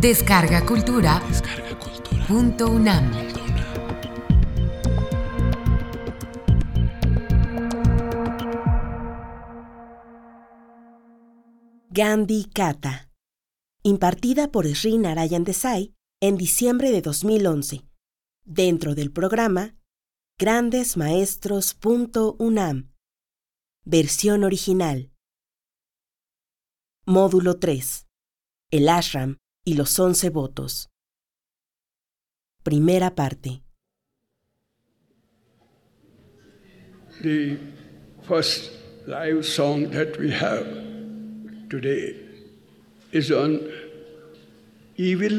Descarga Cultura. Punto UNAM. Gandhi Kata. Impartida por Sri Narayan Desai en diciembre de 2011. Dentro del programa grandesmaestros.unam. Versión original. Módulo 3. El ashram y los once votos. Primera parte. The first live song that we have today is on evil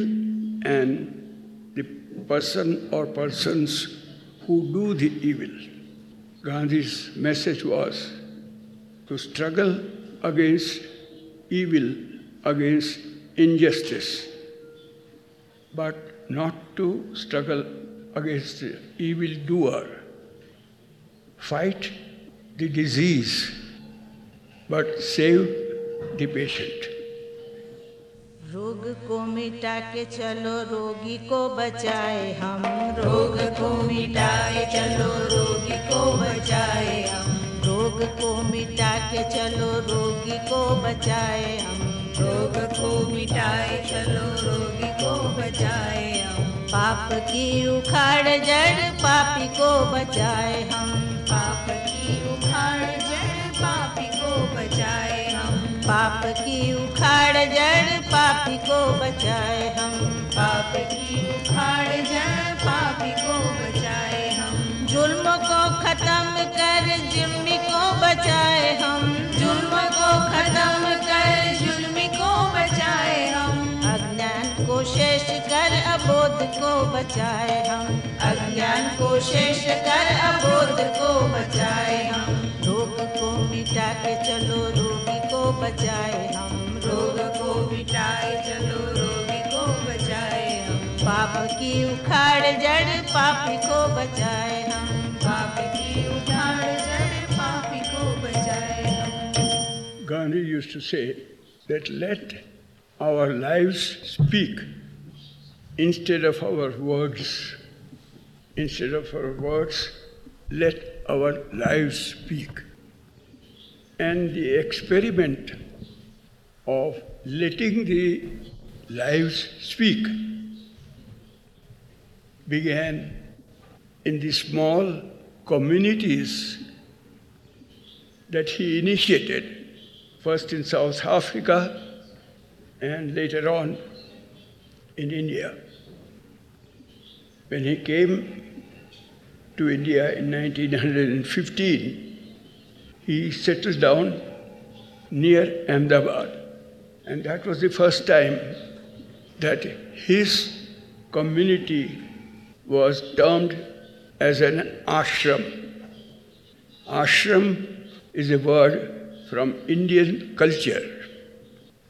and the person or persons who do the evil. Gandhi's message was to struggle against evil, against injustice, but not to struggle against the evil doer. Fight the disease, but save the patient. रोग को मिटा के चलो रोगी को बचाए हम रोग को मिटाए चलो रोगी को बचाए हम रोग को मिटा के चलो रोगी को बचाए हम रोग को मिटाए, चलो रोगी को बचाए हम। पाप की उखाड़, जड़ पापी को बचाए हम। पाप की उखाड़, जड़ पापी को बचाए हम। पाप की उखाड़, जड़ पापी को बचाए हम। पाप की उखाड़, जड़ पापी को बचाए हम। जुल्म को खत्म कर जुल्मी को बचाए हम। जुल्म को खत्म कर जुल्मी को शेष कर अबोध को बचाए हम। अज्ञान को शेष कर अबोध को बचाए हम। रोग को मिटा के चलो, रोगी को बचाए हम। रोग को मिटाए चलो, रोगी को बचाए हम। पाप की उखाड़, जड़ पापी को बचाए हम। पाप की उखाड़, जड़ पापी को बचाए हम। Gandhi used to say that let our lives speak. Instead of our words. Instead of our words, let our lives speak. And the experiment of letting the lives speak began in the small communities that he initiated, first in South Africa and later on in India. When he came to India in 1915, he settled down near Ahmedabad. And that was the first time that his community was termed as an ashram. Ashram is a word from Indian culture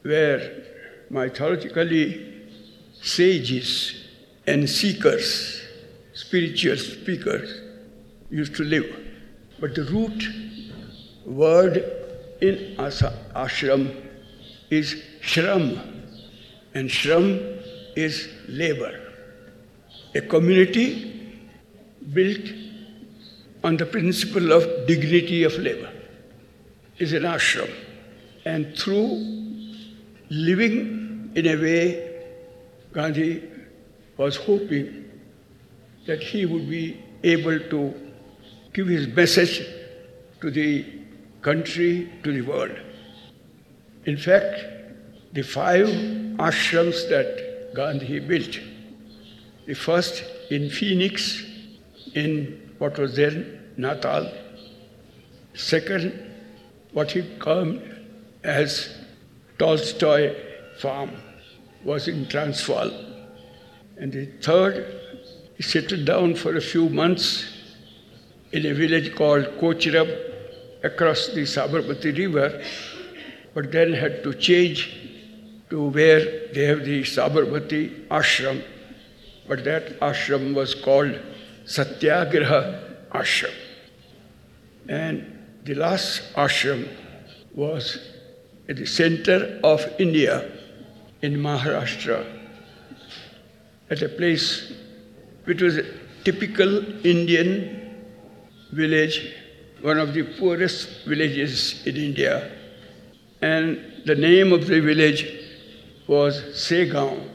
where mythologically sages and seekers, spiritual speakers, used to live. But the root word in ashram is shram, and shram is labor. A community built on the principle of dignity of labor is an ashram. And through living in a way, Gandhi was hoping that he would be able to give his message to the country, to the world. In fact, the five ashrams that Gandhi built, the first in Phoenix, in what was then Natal, second, what he termed as Tolstoy Farm, was in Transvaal, and the third, he settled down for a few months in a village called Kochrab across the Sabarmati River, but then had to change to where they have the Sabarmati ashram, but that ashram was called Satyagraha ashram. And the last ashram was at the center of India in Maharashtra, at a place which was a typical Indian village, one of the poorest villages in India. And the name of the village was Segaon,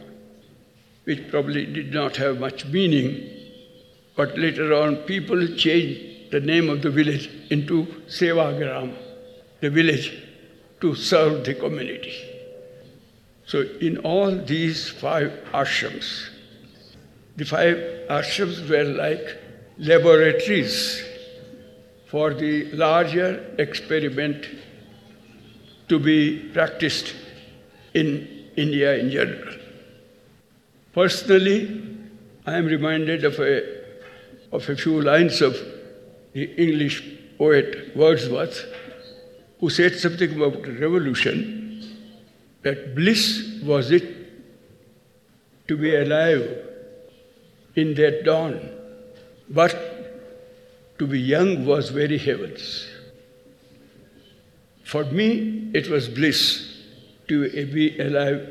which probably did not have much meaning. But later on, people changed the name of the village into Sevagram, the village to serve the community. So, in all these five ashrams, the five ashrams were like laboratories for the larger experiment to be practiced in India in general. Personally, I am reminded of a, of a few lines of the English poet Wordsworth, who said something about revolution, that bliss was it to be alive in that dawn, but to be young was very heavens. For me, it was bliss to be alive,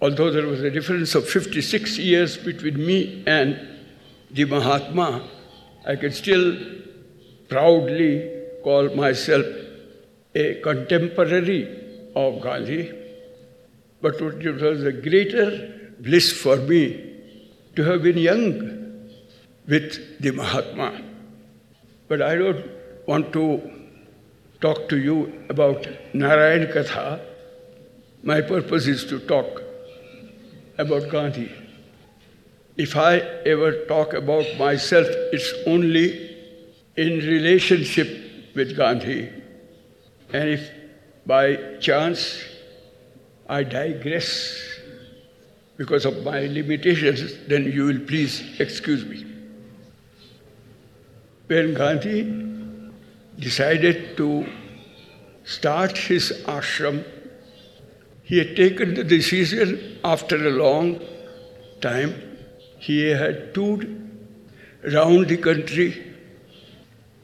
although there was a difference of 56 years between me and the Mahatma, I can still proudly call myself a contemporary of Gandhi. But it was a greater bliss for me to have been young with the Mahatma. But I don't want to talk to you about Narayan Katha my purpose is to talk about Gandhi. If I ever talk about myself, it's only in relationship with Gandhi. And if by chance I digress because of my limitations, then you will please excuse me. When Gandhi decided to start his ashram he had taken the decision after a long time. He had toured around the country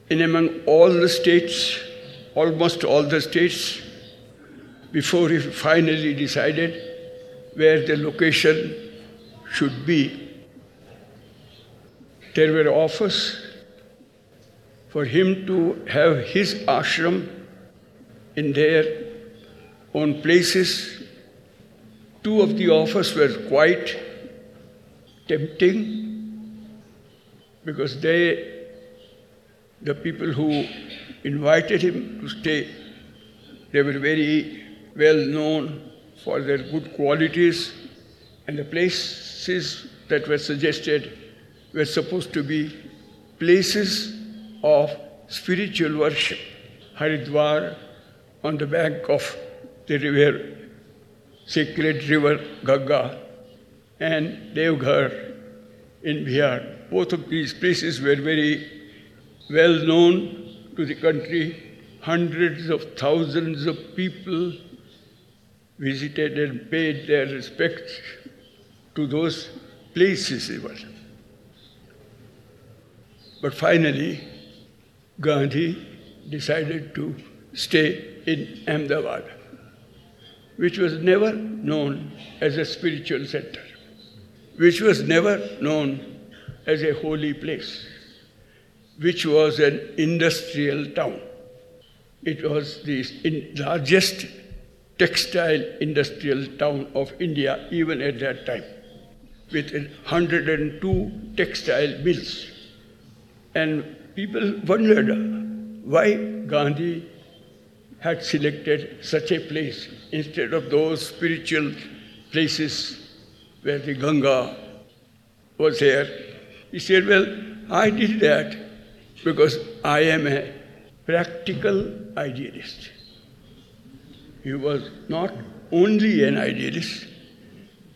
in among all the states, almost all the states, before he finally decided where the location should be. There were offers for him to have his ashram in their own places Two of the offers were quite tempting because they, the people who invited him to stay, they were very well known for their good qualities, and the places that were suggested were supposed to be places of spiritual worship. Haridwar on the bank of the river sacred river Ganga and Devghar in Bihar. Both of these places were very well known to the country. Hundreds of thousands of people visited and paid their respects to those places even. But finally, Gandhi decided to stay in Ahmedabad which was never known as a spiritual center, which was never known as a holy place, which was an industrial town. It was the largest textile industrial town of India even at that time, with 102 textile mills. And people wondered why Gandhi had selected such a place instead of those spiritual places where the Ganga was there. He said, Well, I did that because I am a practical idealist. He was not only an idealist,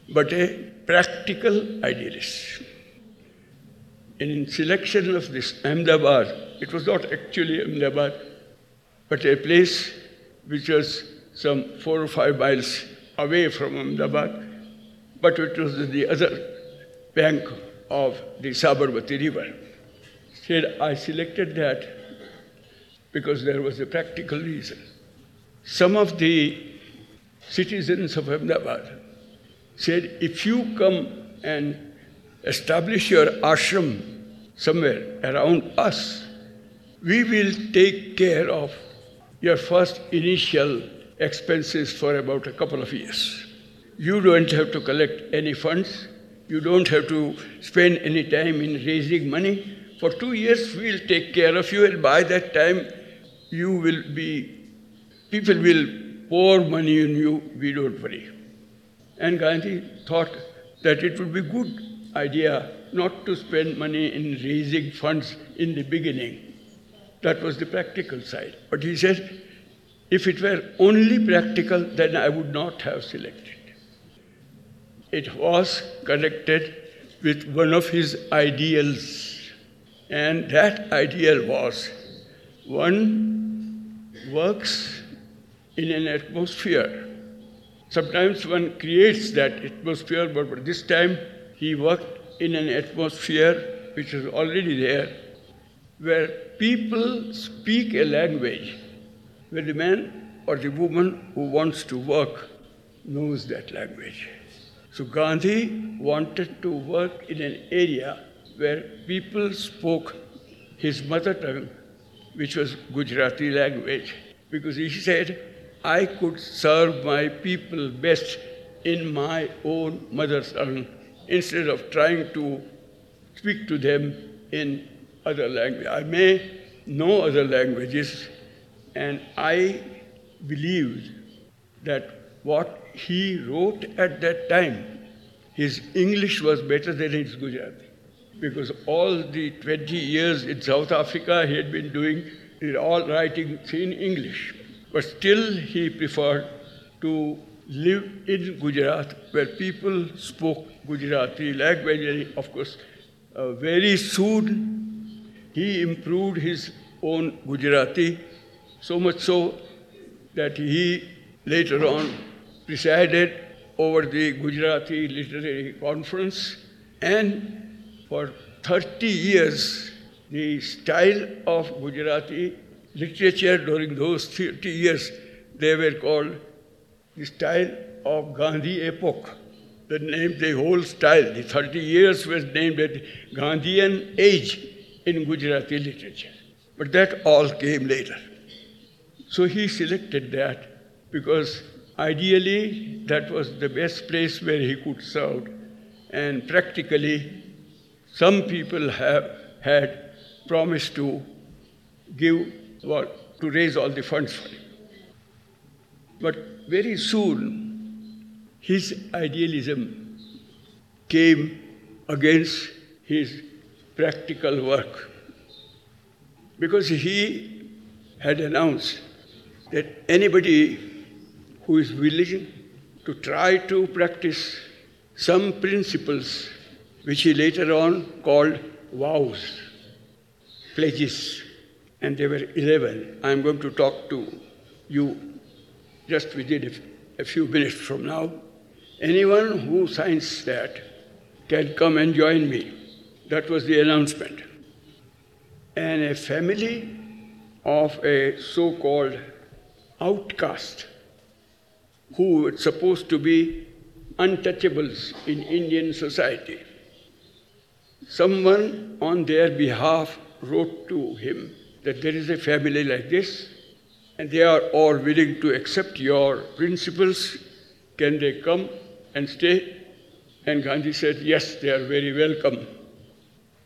but a practical idealist. In selection of this Ahmedabad, it was not actually Ahmedabad, but a place which was some four or five miles away from Ahmedabad, but it was the other bank of the Sabarmati River. Said, I selected that because there was a practical reason. Some of the citizens of Ahmedabad said, if you come and establish your ashram somewhere around us. We will take care of your first initial expenses for about a couple of years. You don't have to collect any funds. You don't have to spend any time in raising money. For two years, we'll take care of you, and by that time, you will be, people will pour money on you, we don't worry. And Gandhi thought that it would be good idea not to spend money in raising funds in the beginning. That was the practical side. But he said, if it were only practical, then I would not have selected. It was connected with one of his ideals, and that ideal was one works in an atmosphere. Sometimes one creates that atmosphere, but this time he worked in an atmosphere which was already there, where people speak a language, where the man or the woman who wants to work knows that language. So Gandhi wanted to work in an area where people spoke his mother tongue, which was Gujarati language, because he said, I could serve my people best in my own mother tongue instead of trying to speak to them in other language. I may know other languages, and I believed that what he wrote at that time, his English was better than his Gujarati. Because all the 20 years in South Africa he had been doing all writing in English. But still he preferred to live in Gujarat where people spoke Gujarati language. Of course, uh, very soon he improved his own Gujarati, so much so that he later on presided over the Gujarati Literary Conference and for 30 years the style of Gujarati literature during those 30 years, they were called the style of Gandhi epoch. The name, the whole style, the 30 years was named as Gandhian age in Gujarati literature. But that all came later. So he selected that because ideally that was the best place where he could serve. And practically, some people have had promised to give what, to raise all the funds for him. But very soon, his idealism came against his practical work because he had announced that anybody who is willing to try to practice some principles which he later on called vows, pledges, and there were 11. I'm going to talk to you just within a few minutes from now. Anyone who signs that can come and join me. That was the announcement. And a family of a so called outcast who were supposed to be untouchables in Indian society. Someone on their behalf wrote to him that there is a family like this and they are all willing to accept your principles. Can they come and stay? And Gandhi said, Yes, they are very welcome.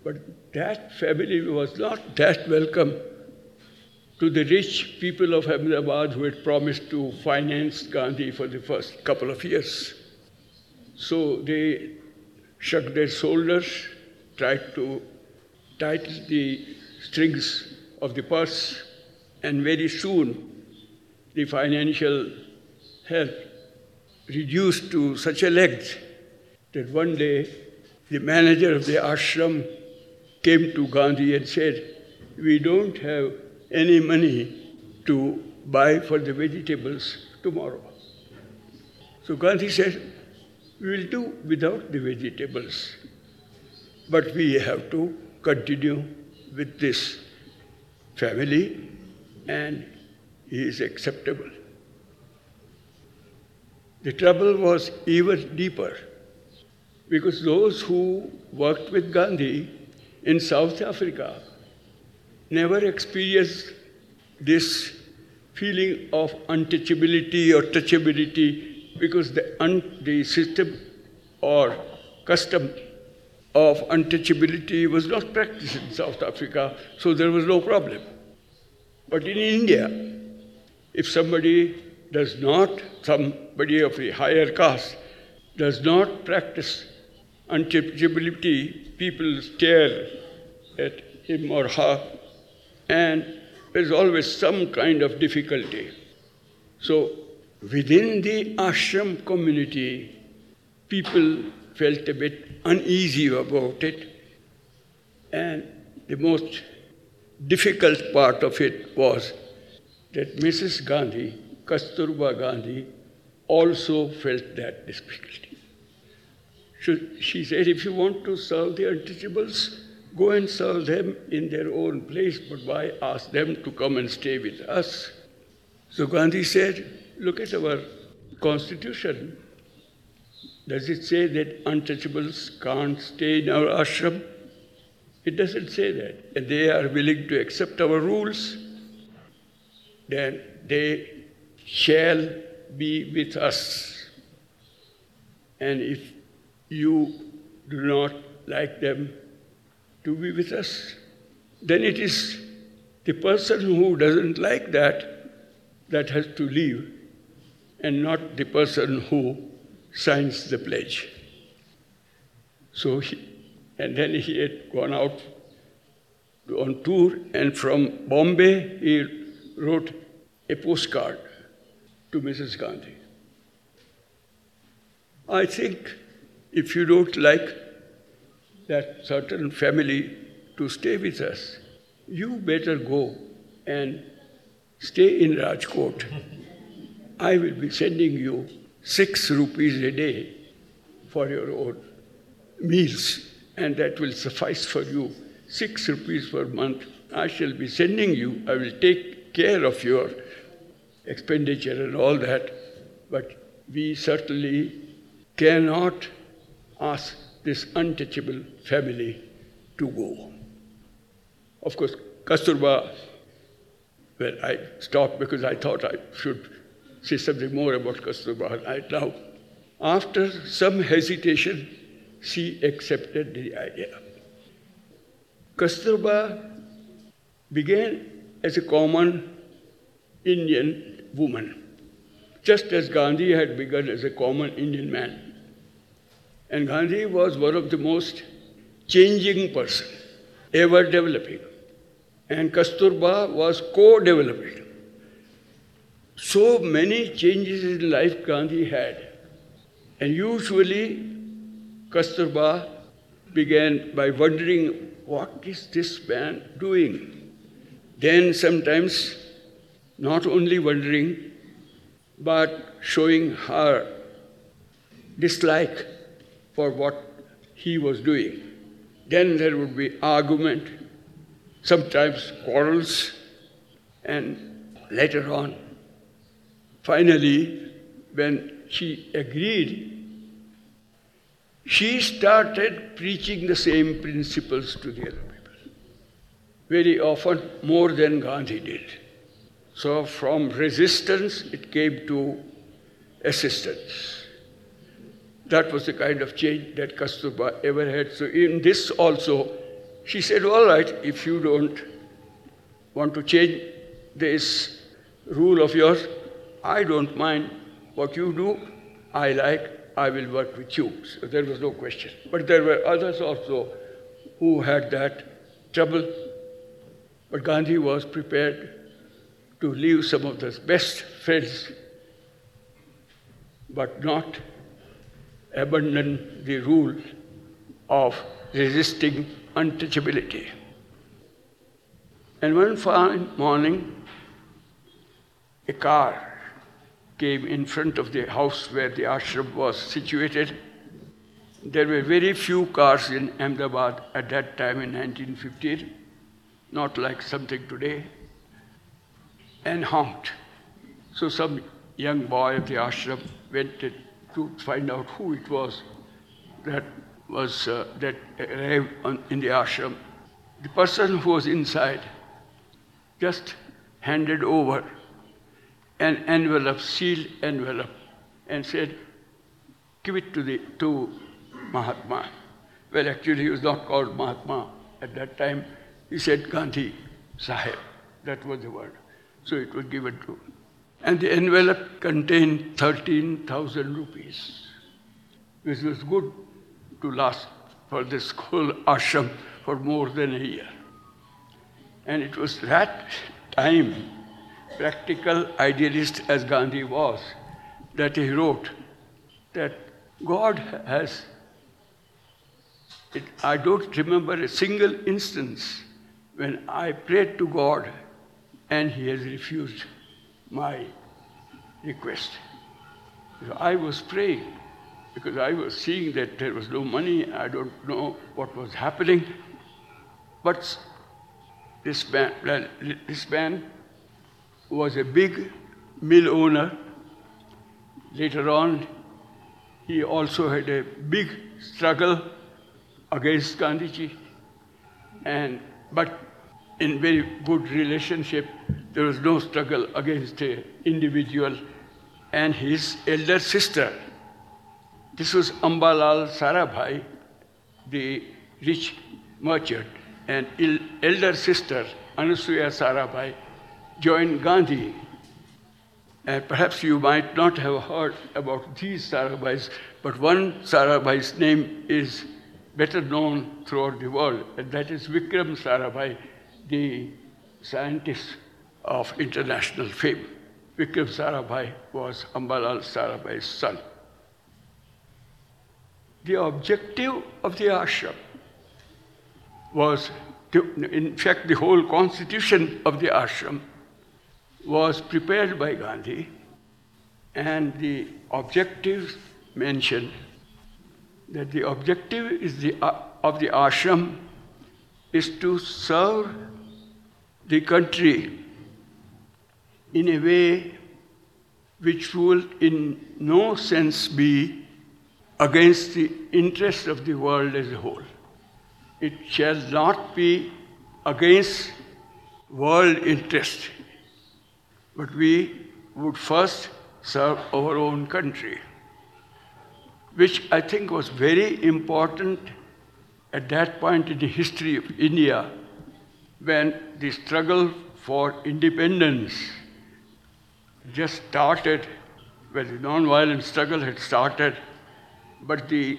But that family was not that welcome to the rich people of Ahmedabad who had promised to finance Gandhi for the first couple of years. So they shrugged their shoulders, tried to tighten the strings of the purse, and very soon the financial help reduced to such a length that one day the manager of the ashram came to Gandhi and said, We don't have any money to buy for the vegetables tomorrow. So Gandhi said, We will do without the vegetables, but we have to continue with this family and he is acceptable. The trouble was even deeper Because those who worked with Gandhi in South Africa never experienced this feeling of untouchability or touchability because the, un- the system or custom of untouchability was not practiced in South Africa, so there was no problem. But in India, if somebody does not, somebody of a higher caste, does not practice untouchability, people stare at him or her, and there's always some kind of difficulty. So, within the ashram community, people felt a bit uneasy about it, and the most difficult part of it was that Mrs. Gandhi, Kasturba Gandhi, also felt that difficulty. She said, if you want to serve the untouchables, go and serve them in their own place, but why ask them to come and stay with us? So Gandhi said, look at our constitution. Does it say that untouchables can't stay in our ashram? It doesn't say that. And they are willing to accept our rules, then they shall be with us. And if you do not like them to be with us, then it is the person who doesn't like that that has to leave and not the person who signs the pledge. So, he, and then he had gone out on tour, and from Bombay he wrote a postcard to Mrs. Gandhi. I think if you don't like that certain family to stay with us, you better go and stay in Rajkot. I will be sending you six rupees a day for your own meals, and that will suffice for you. Six rupees per month. I shall be sending you. I will take care of your expenditure and all that, but we certainly cannot ask this untouchable family to go. Of course, Kasturba, well, I stopped because I thought I should say something more about Kasturba now. After some hesitation, she accepted the idea. Kasturba began as a common Indian woman, just as Gandhi had begun as a common Indian man. And Gandhi was one of the most changing person ever developing. And Kasturba was co-developing. So many changes in life Gandhi had. And usually Kasturba began by wondering, what is this man doing? Then sometimes not only wondering, but showing her dislike for what he was doing. Then there would be argument, sometimes quarrels, and later on, finally, when she agreed, she started preaching the same principles to the other people. Very often, more than Gandhi did. So, from resistance, it came to assistance. That was the kind of change that Kasturba ever had. So, in this also, she said, All right, if you don't want to change this rule of yours, I don't mind what you do. I like, I will work with you. So, there was no question. But there were others also who had that trouble. But Gandhi was prepared to leave some of the best friends, but not abandon the rule of resisting untouchability. And one fine morning, a car came in front of the house where the ashram was situated. There were very few cars in Ahmedabad at that time in 1915, not like something today and honked. So some young boy of the ashram went to find out who it was that was uh, that arrived on, in the ashram, the person who was inside just handed over an envelope, sealed envelope, and said, give it to, the, to Mahatma. Well, actually, he was not called Mahatma at that time. He said Gandhi Sahib. That was the word. So it was given to him. And the envelope contained 13,000 rupees, which was good to last for this whole ashram for more than a year. And it was that time, practical idealist as Gandhi was, that he wrote that God has, it, I don't remember a single instance when I prayed to God and he has refused my request. So I was praying because I was seeing that there was no money, I don't know what was happening. But this man, this man was a big mill owner. Later on, he also had a big struggle against Gandhiji. And, but in very good relationship, there was no struggle against an individual and his elder sister. This was Ambalal Sarabhai, the rich merchant, and elder sister Anusuya Sarabhai joined Gandhi. And perhaps you might not have heard about these Sarabhais, but one Sarabhai's name is better known throughout the world, and that is Vikram Sarabhai, the scientist of international fame. Vikram Sarabhai was Ambalal Sarabhai's son. The objective of the ashram was, to, in fact, the whole constitution of the ashram was prepared by Gandhi, and the objectives mentioned that the objective is the, uh, of the ashram is to serve the country in a way which will in no sense be against the interests of the world as a whole. It shall not be against world interest, but we would first serve our own country, which I think was very important at that point in the history of India when the struggle for independence just started, when the non-violent struggle had started, but the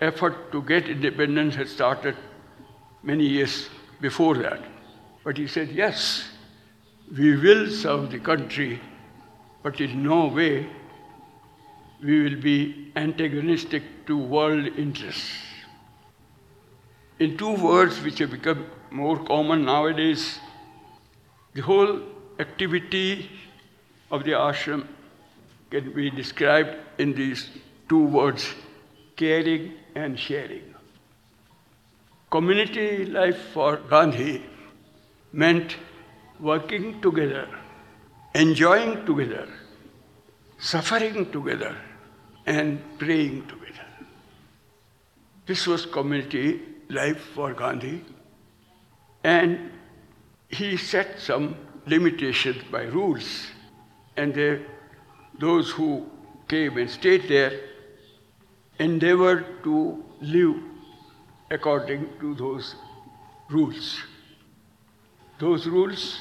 effort to get independence had started many years before that. But he said, yes, we will serve the country, but in no way we will be antagonistic to world interests. In two words which have become more common nowadays, the whole activity of the ashram can be described in these two words caring and sharing. Community life for Gandhi meant working together, enjoying together, suffering together, and praying together. This was community life for Gandhi, and he set some limitations by rules and those who came and stayed there endeavored to live according to those rules. Those rules,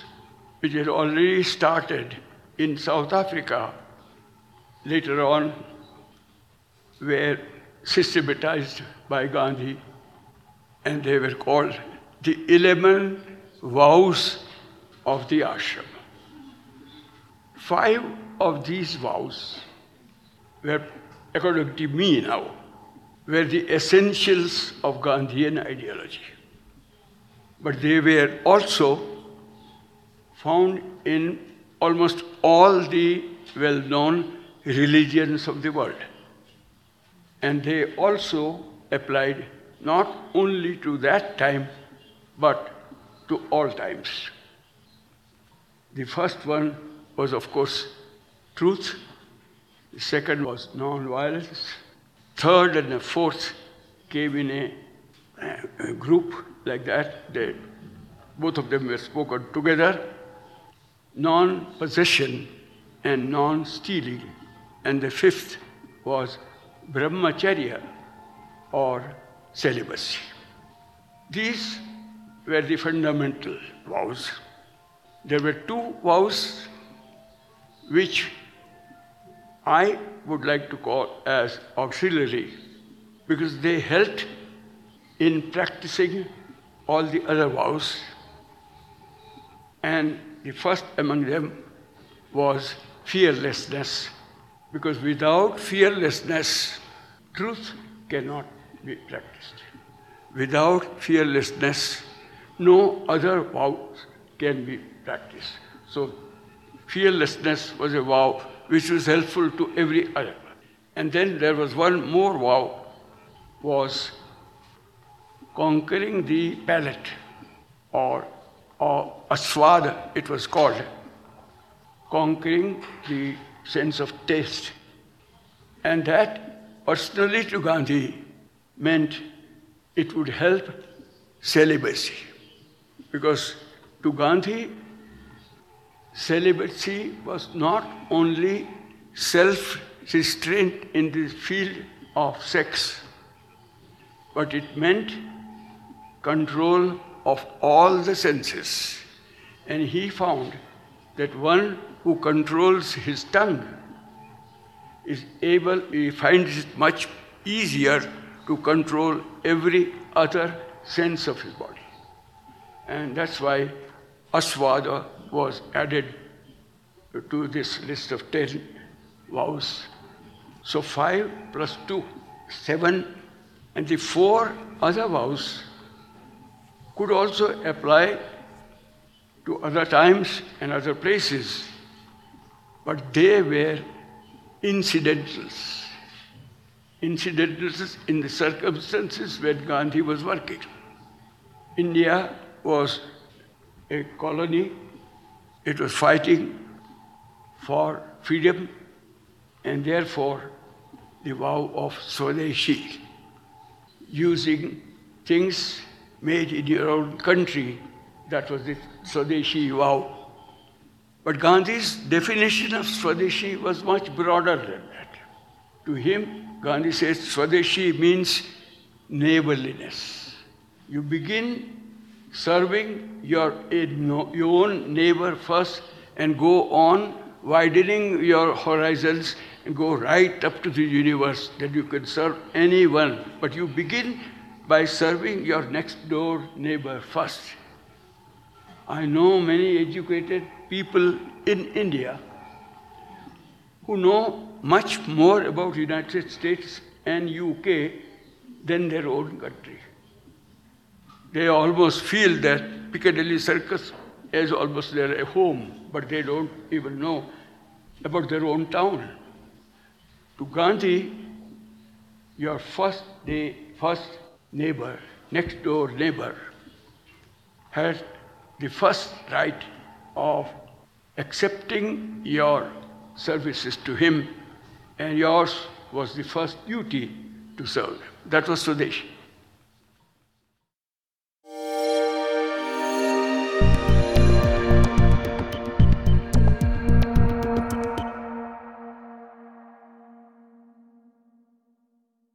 which had already started in South Africa, later on were systematized by Gandhi, and they were called the 11 vows of the ashram. Five of these vows were, according to me now, were the essentials of Gandhian ideology. But they were also found in almost all the well known religions of the world. And they also applied not only to that time, but to all times. The first one was, of course, truth. The second was non-violence. Third and the fourth came in a, a group like that. They, both of them were spoken together. Non-possession and non-stealing. And the fifth was brahmacharya or celibacy. These were the fundamental vows. There were two vows which I would like to call as auxiliary because they helped in practicing all the other vows. And the first among them was fearlessness, because without fearlessness, truth cannot be practiced. Without fearlessness, no other vows can be practiced. So, fearlessness was a vow which was helpful to every other. And then there was one more vow, was conquering the palate, or, or aswada it was called, conquering the sense of taste. And that, personally to Gandhi, meant it would help celibacy. Because to Gandhi, celibacy was not only self restraint in the field of sex, but it meant control of all the senses. And he found that one who controls his tongue is able, he finds it much easier to control every other sense of his body. And that's why Aswada was added to this list of ten vows. So five plus two, seven, and the four other vows could also apply to other times and other places, but they were incidentals. Incidentals in the circumstances where Gandhi was working. India was a colony, it was fighting for freedom, and therefore the vow of Swadeshi, using things made in your own country, that was the Swadeshi vow. But Gandhi's definition of Swadeshi was much broader than that. To him, Gandhi says Swadeshi means neighborliness. You begin serving your, own neighbor first and go on widening your horizons and go right up to the universe that you can serve anyone. But you begin by serving your next door neighbor first. I know many educated people in India who know much more about United States and UK than their own country. They almost feel that Piccadilly Circus is almost their home, but they don't even know about their own town. To Gandhi, your first day, first neighbor, next door neighbor, had the first right of accepting your services to him, and yours was the first duty to serve. That was Swadeshi.